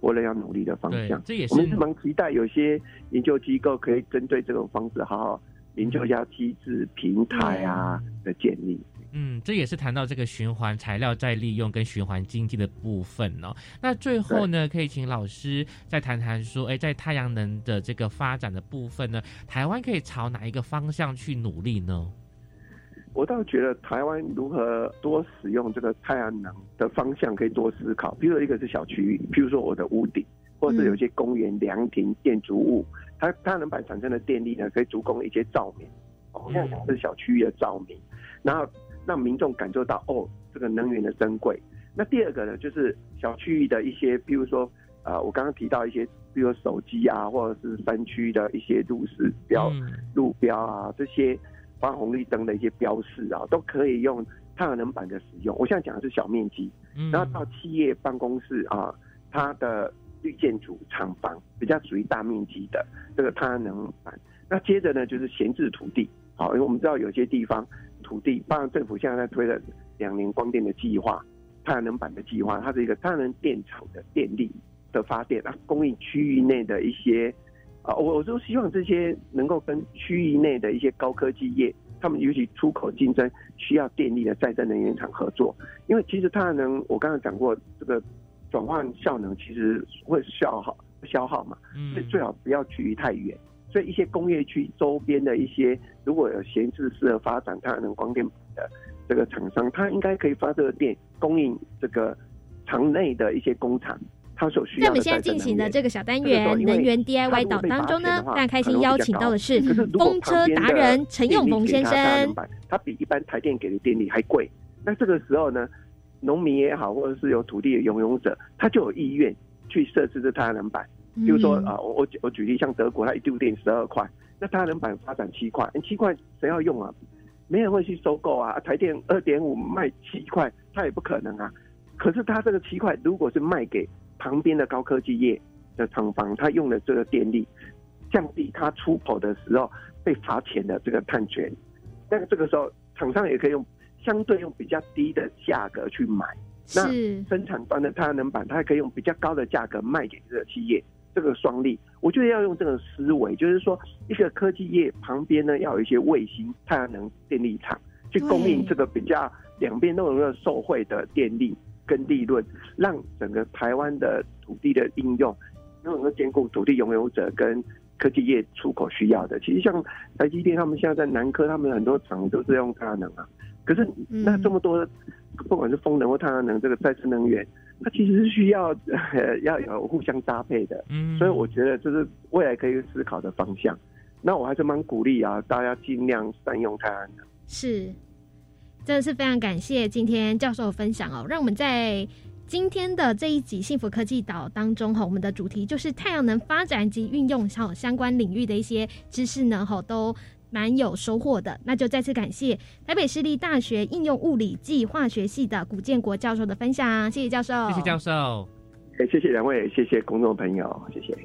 国人要努力的方向，这也是我们是蛮期待有些研究机构可以针对这种方式好好研究一下机制平台啊的建立。嗯，这也是谈到这个循环材料再利用跟循环经济的部分哦。那最后呢，可以请老师再谈谈说，哎，在太阳能的这个发展的部分呢，台湾可以朝哪一个方向去努力呢？我倒觉得台湾如何多使用这个太阳能的方向可以多思考。比如说一个是小区域，譬如说我的屋顶，或者是有些公园、凉亭、建筑物，它太阳能板产生的电力呢，可以足供一些照明。哦，这样讲是小区域的照明，然后让民众感受到哦，这个能源的珍贵。那第二个呢，就是小区域的一些，比如说呃，我刚刚提到一些，比如手机啊，或者是山区的一些路示标、路标啊这些。发红绿灯的一些标示啊，都可以用太阳能板的使用。我现在讲的是小面积，然后到企业办公室啊，它的绿建筑厂房比较属于大面积的这个太阳能板。那接着呢，就是闲置土地，好，因为我们知道有些地方土地，当然政府现在在推的两年光电的计划，太阳能板的计划，它是一个太阳能电厂的电力的发电啊，供应区域内的一些。啊，我我就希望这些能够跟区域内的一些高科技业，他们尤其出口竞争需要电力的再生能源厂合作，因为其实它能，我刚刚讲过，这个转换效能其实会消耗消耗嘛，所以最好不要距离太远，所以一些工业区周边的一些如果有闲置适合发展太阳能光电的这个厂商，它应该可以发这个电供应这个厂内的一一些工厂。在我们现在进行的这个小单元能源 DIY 岛当中呢，非常开心邀请到的是风车达人陈永峰先生。他比一般台电给的电力还贵，那这个时候呢，农民也好，或者是有土地的拥有者，他就有意愿去设置这太阳能板。比如说啊，我我我举例，像德国，它一度电十二块，那太阳能板发展七块，七块谁要用啊？没人会去收购啊。台电二点五卖七块，他也不可能啊。可是他这个七块，如果是卖给旁边的高科技业的厂房，它用了这个电力，降低它出口的时候被罚钱的这个碳权，那这个时候厂商也可以用相对用比较低的价格去买。那生产端的太阳能板，它还可以用比较高的价格卖给这个企业。这个双利，我觉得要用这个思维，就是说，一个科技业旁边呢，要有一些卫星太阳能电力厂，去供应这个比较两边都能够受惠的电力跟利润，让整个台湾的土地的应用能够兼顾土地拥有者跟科技业出口需要的。其实像台积电他们现在在南科，他们很多厂都是用太阳能啊，可是那这么多，不管是风能或太阳能，这个再生能源。它其实是需要 要有互相搭配的，嗯，所以我觉得这是未来可以思考的方向。那我还是蛮鼓励啊，大家尽量善用太阳能。是，真的是非常感谢今天教授的分享哦，让我们在今天的这一集幸福科技岛当中哈，我们的主题就是太阳能发展及运用相相关领域的一些知识呢哈都。蛮有收获的，那就再次感谢台北市立大学应用物理暨化学系的古建国教授的分享，谢谢教授，谢谢教授，哎，谢谢两位，谢谢公众朋友，谢谢。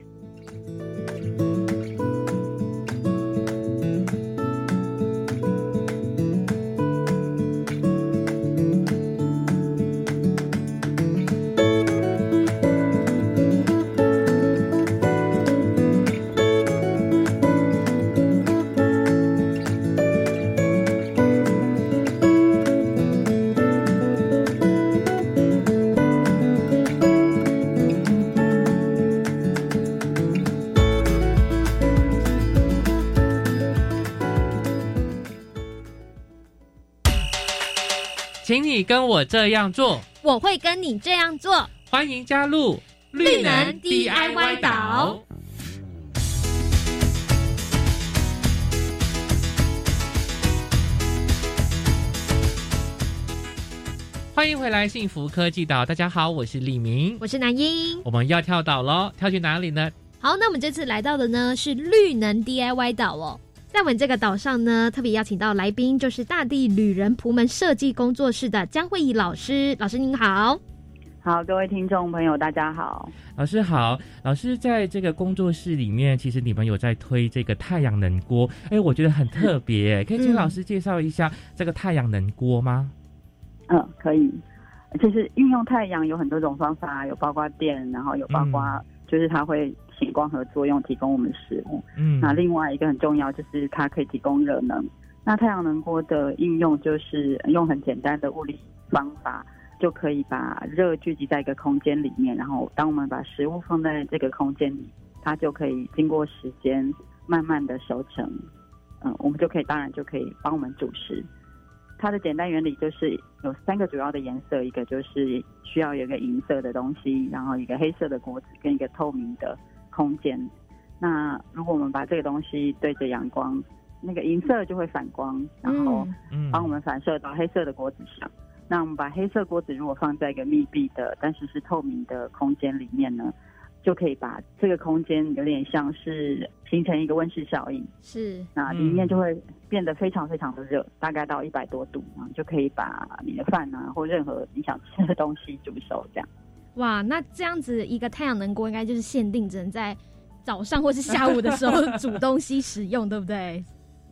请你跟我这样做，我会跟你这样做。欢迎加入绿能 DIY 岛。欢迎回来，幸福科技岛。大家好，我是李明，我是南英。我们要跳岛喽，跳去哪里呢？好，那我们这次来到的呢是绿能 DIY 岛哦。在我们这个岛上呢，特别邀请到来宾，就是大地旅人仆门设计工作室的江慧仪老师。老师您好，好，各位听众朋友，大家好。老师好，老师在这个工作室里面，其实你们有在推这个太阳能锅，哎，我觉得很特别，可以请老师介绍一下这个太阳能锅吗？嗯，可以。就是运用太阳有很多种方法，有包括电，然后有包括就是它会。起光合作用提供我们食物，嗯，那另外一个很重要就是它可以提供热能。那太阳能锅的应用就是用很简单的物理方法，就可以把热聚集在一个空间里面，然后当我们把食物放在这个空间里，它就可以经过时间慢慢的熟成，嗯，我们就可以当然就可以帮我们煮食。它的简单原理就是有三个主要的颜色，一个就是需要有一个银色的东西，然后一个黑色的锅子跟一个透明的。空间，那如果我们把这个东西对着阳光，那个银色就会反光，然后帮我们反射到黑色的锅子上。那我们把黑色锅子如果放在一个密闭的，但是是透明的空间里面呢，就可以把这个空间有点像是形成一个温室效应。是，那里面就会变得非常非常的热，大概到一百多度啊，就可以把你的饭啊或任何你想吃的东西煮熟这样。哇，那这样子一个太阳能锅应该就是限定只能在早上或是下午的时候煮东西使用，对不对？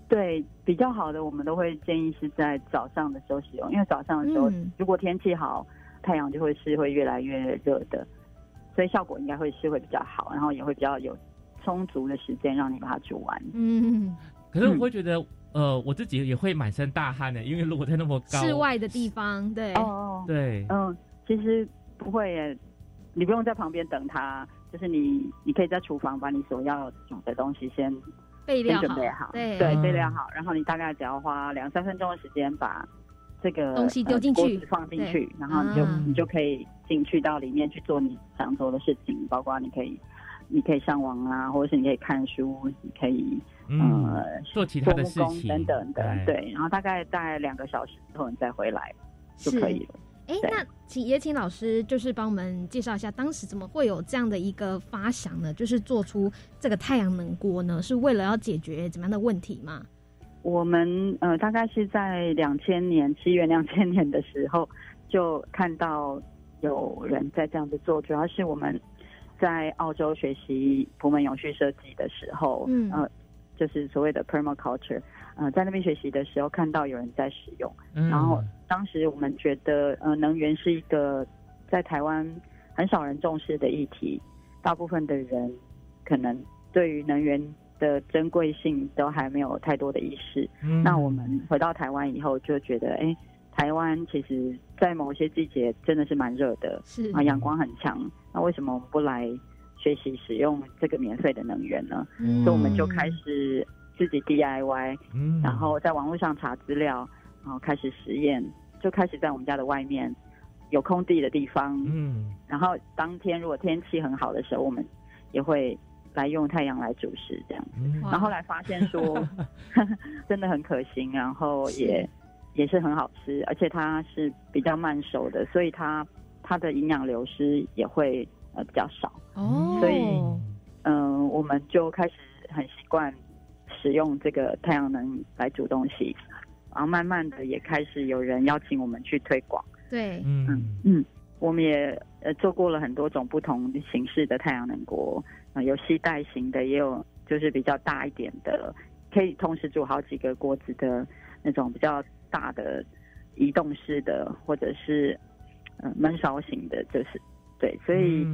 对，比较好的我们都会建议是在早上的时候使用，因为早上的时候如果天气好，太阳就会是会越来越热的，所以效果应该会是会比较好，然后也会比较有充足的时间让你把它煮完。嗯，可是我会觉得，呃，我自己也会满身大汗的，因为如果在那么高室外的地方，对，哦，对，嗯，其实。不会耶，你不用在旁边等他，就是你，你可以在厨房把你所要煮的东西先备料好，对，备料好，然后你大概只要花两三分钟的时间把这个东西丢进去，放进去，然后你就你就可以进去到里面去做你想做的事情，包括你可以你可以上网啊，或者是你可以看书，你可以呃做其他的事情等等。的，对，然后大概大概两个小时之后你再回来就可以了。哎，那请也请老师就是帮我们介绍一下，当时怎么会有这样的一个发想呢？就是做出这个太阳能锅呢，是为了要解决怎么样的问题吗？我们呃，大概是在两千年七月两千年的时候，就看到有人在这样子做，主要是我们在澳洲学习普门永续设计的时候，嗯，呃，就是所谓的 permaculture。呃，在那边学习的时候，看到有人在使用，嗯然后当时我们觉得，呃，能源是一个在台湾很少人重视的议题，大部分的人可能对于能源的珍贵性都还没有太多的意识。那我们回到台湾以后，就觉得，哎，台湾其实在某些季节真的是蛮热的，是啊，阳光很强。那为什么我们不来学习使用这个免费的能源呢？所以我们就开始。自己 DIY，嗯，然后在网络上查资料，然后开始实验，就开始在我们家的外面有空地的地方，嗯，然后当天如果天气很好的时候，我们也会来用太阳来煮食这样，然后后来发现说 真的很可行，然后也也是很好吃，而且它是比较慢熟的，所以它它的营养流失也会呃比较少哦，所以嗯，我们就开始很习惯。使用这个太阳能来煮东西，然后慢慢的也开始有人邀请我们去推广。对，嗯嗯，我们也呃做过了很多种不同形式的太阳能锅，啊，有吸带型的，也有就是比较大一点的，可以同时煮好几个锅子的那种比较大的移动式的，或者是呃焖烧型的，就是对，所以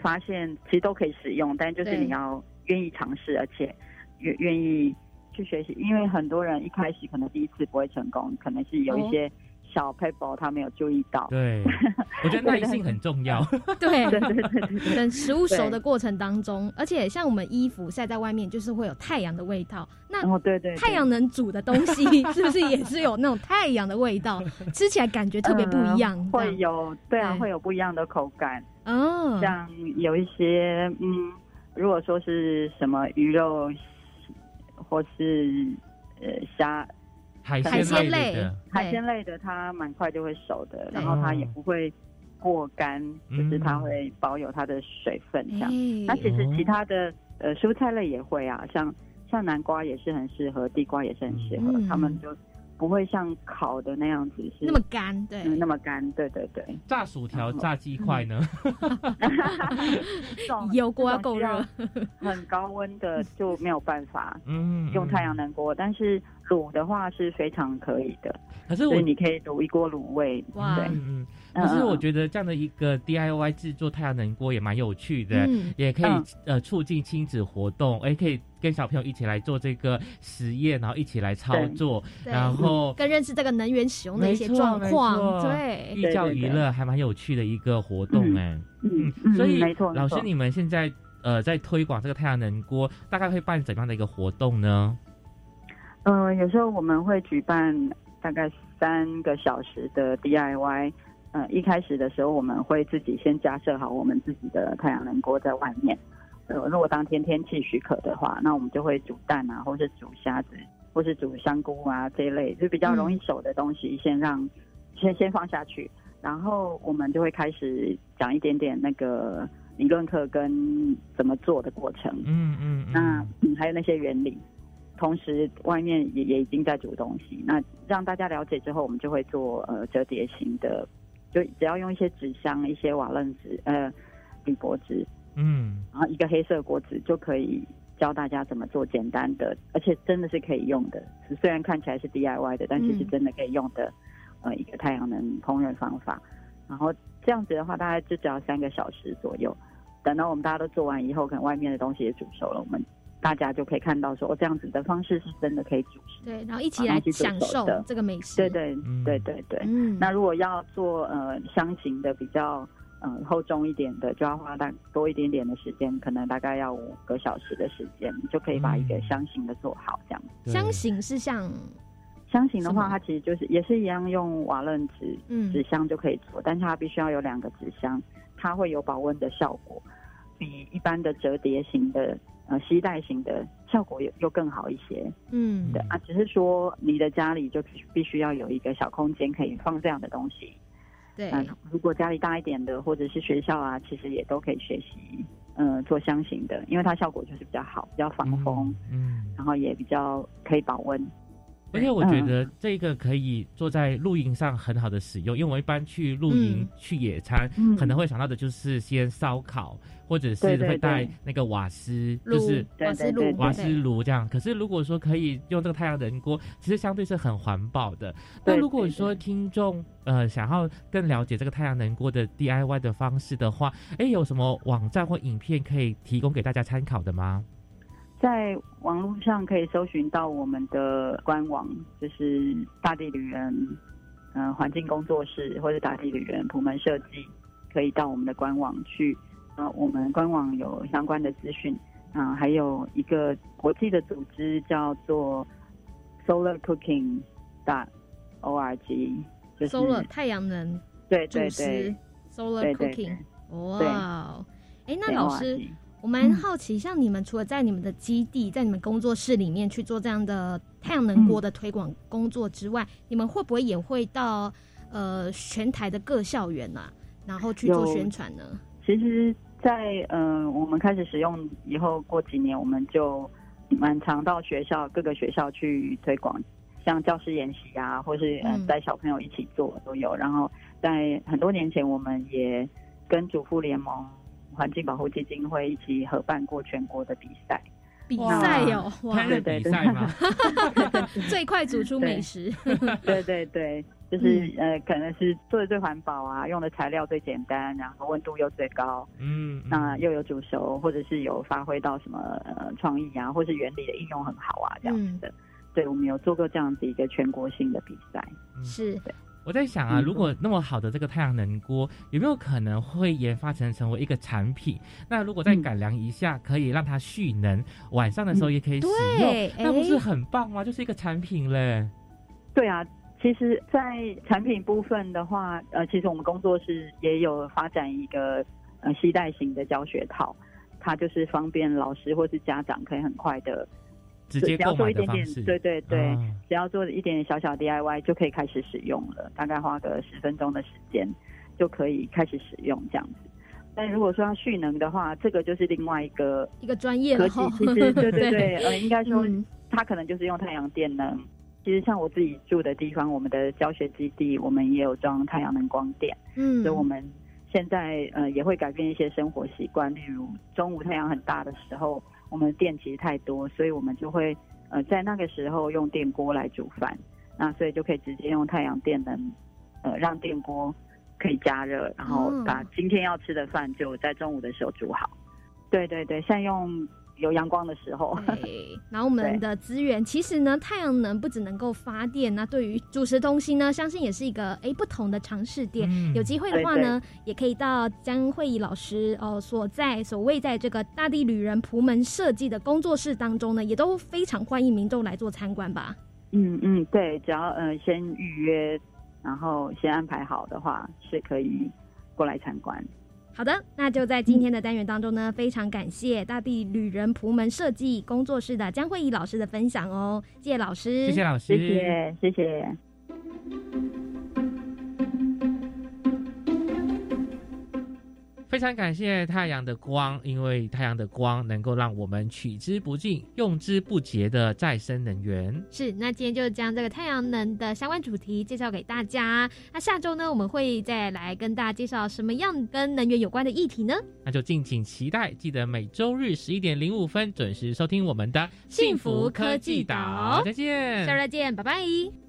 发现其实都可以使用，但就是你要愿意尝试，而且。愿愿意去学习，因为很多人一开始可能第一次不会成功，可能是有一些小 paper 他没有注意到。对，我觉得耐心很重要。对对对对，等食物熟的过程当中，而且像我们衣服晒在外面，就是会有太阳的味道。那哦对对，太阳能煮的东西 是不是也是有那种太阳的味道？吃起来感觉特别不一样。会有对啊，会有不一样的口感。哦，像有一些嗯，如果说是什么鱼肉。或是呃虾海鲜类的。海鲜类。的，它蛮快就会熟的，然后它也不会过干，就是它会保有它的水分这样。那其实其他的呃蔬菜类也会啊，像像南瓜也是很适合，地瓜也是很适合，他们就。不会像烤的那样子是那么干，对，那么干，对对对。炸薯条、炸鸡块呢？油锅要够热，很高温的就没有办法。嗯，用太阳能锅，但是卤的话是非常可以的。可是我你可以卤一锅卤味，哇，嗯嗯。可是我觉得这样的一个 DIY 制作太阳能锅也蛮有趣的，也可以呃促进亲子活动，也可以跟小朋友一起来做这个实验，然后一起来操作，然后 更认识这个能源使用的一些状况，对，寓教于乐，还蛮有趣的一个活动哎。嗯，所以老师你们现在呃在推广这个太阳能锅，大概会办怎样的一个活动呢？呃，有时候我们会举办大概三个小时的 DIY。嗯，一开始的时候我们会自己先架设好我们自己的太阳能锅在外面。呃，如果当天天气许可的话，那我们就会煮蛋啊，或是煮虾子，或是煮香菇啊这一类，就比较容易熟的东西，先让先先放下去。然后我们就会开始讲一点点那个理论课跟怎么做的过程。嗯嗯。那嗯还有那些原理，同时外面也也已经在煮东西。那让大家了解之后，我们就会做呃折叠型的。就只要用一些纸箱、一些瓦楞纸、呃铝箔纸，嗯，然后一个黑色锅子就可以教大家怎么做简单的，而且真的是可以用的。虽然看起来是 DIY 的，但其实真的可以用的，呃，一个太阳能烹饪方法。然后这样子的话，大概就只要三个小时左右。等到我们大家都做完以后，可能外面的东西也煮熟了，我们。大家就可以看到，说哦，这样子的方式是真的可以煮食，对，然后一起来享受这个美食，对对对对对。嗯，那如果要做呃箱型的比较嗯厚重一点的，就要花大多一点点的时间，可能大概要五个小时的时间，就可以把一个箱型的做好。这样，箱型是像箱型的话，它其实就是也是一样用瓦楞纸纸箱就可以做，但是它必须要有两个纸箱，它会有保温的效果，比一般的折叠型的。呃，吸带型的效果又又更好一些，嗯，对啊，只是说你的家里就必须要有一个小空间可以放这样的东西，对，如果家里大一点的，或者是学校啊，其实也都可以学习，嗯，做箱型的，因为它效果就是比较好，比较防风，嗯，然后也比较可以保温。而且我觉得这个可以做在露营上很好的使用，因为我一般去露营去野餐，可能会想到的就是先烧烤，或者是会带那个瓦斯，就是瓦斯炉瓦斯炉这样。可是如果说可以用这个太阳能锅，其实相对是很环保的。那如果说听众呃想要更了解这个太阳能锅的 DIY 的方式的话，哎，有什么网站或影片可以提供给大家参考的吗？在网络上可以搜寻到我们的官网，就是大地旅人，嗯，环境工作室或者大地旅人普门设计，可以到我们的官网去。呃，我们官网有相关的资讯，啊，还有一个国际的组织叫做 Solar Cooking 大 O R G，就是。Solar 太阳能对对对。Solar Cooking，哇，哎，那老师。我蛮好奇，像你们除了在你们的基地、在你们工作室里面去做这样的太阳能锅的推广工作之外，你们会不会也会到呃全台的各校园啊，然后去做宣传呢？其实，在嗯我们开始使用以后，过几年我们就蛮常到学校各个学校去推广，像教师研习啊，或是嗯带小朋友一起做都有。然后在很多年前，我们也跟主妇联盟。环境保护基金会一起合办过全国的比赛，比赛哟，对对 对，最快煮出美食，对对对，就是呃，可能是做的最环保啊，用的材料最简单，然后温度又最高，嗯，那又有煮熟，或者是有发挥到什么呃创意啊，或是原理的应用很好啊，这样子。的，对我们有做过这样子一个全国性的比赛，是。我在想啊，如果那么好的这个太阳能锅，有没有可能会研发成成为一个产品？那如果再改良一下，可以让它蓄能，晚上的时候也可以使用，那不是很棒吗？就是一个产品嘞。对啊，其实，在产品部分的话，呃，其实我们工作室也有发展一个呃携带型的教学套，它就是方便老师或是家长可以很快的。直接要做一点点，对对对，只要做一点点小小 DIY 就可以开始使用了，大概花个十分钟的时间就可以开始使用这样子。但如果说要蓄能的话，这个就是另外一个一个专业了。其实对 对对，呃，应该说它可能就是用太阳电能。其实像我自己住的地方，我们的教学基地，我们也有装太阳能光电。嗯，所以我们现在呃也会改变一些生活习惯，例如中午太阳很大的时候。我们的电其实太多，所以我们就会呃在那个时候用电锅来煮饭，那所以就可以直接用太阳电能呃让电锅可以加热，然后把今天要吃的饭就在中午的时候煮好。对对对，善用。有阳光的时候，对。然后我们的资源其实呢，太阳能不只能够发电，那对于主食东西呢，相信也是一个哎不同的尝试点。有机会的话呢，也可以到江慧仪老师哦所在所谓在这个大地旅人蒲门设计的工作室当中呢，也都非常欢迎民众来做参观吧。嗯嗯，对，只要呃先预约，然后先安排好的话，是可以过来参观。好的，那就在今天的单元当中呢，非常感谢大地旅人仆门设计工作室的江慧仪老师的分享哦，谢谢老师，谢谢老师，谢谢，谢谢。非常感谢太阳的光，因为太阳的光能够让我们取之不尽、用之不竭的再生能源。是，那今天就将这个太阳能的相关主题介绍给大家。那下周呢，我们会再来跟大家介绍什么样跟能源有关的议题呢？那就敬请期待，记得每周日十一点零五分准时收听我们的幸福科技岛。再见，下周再见，拜拜。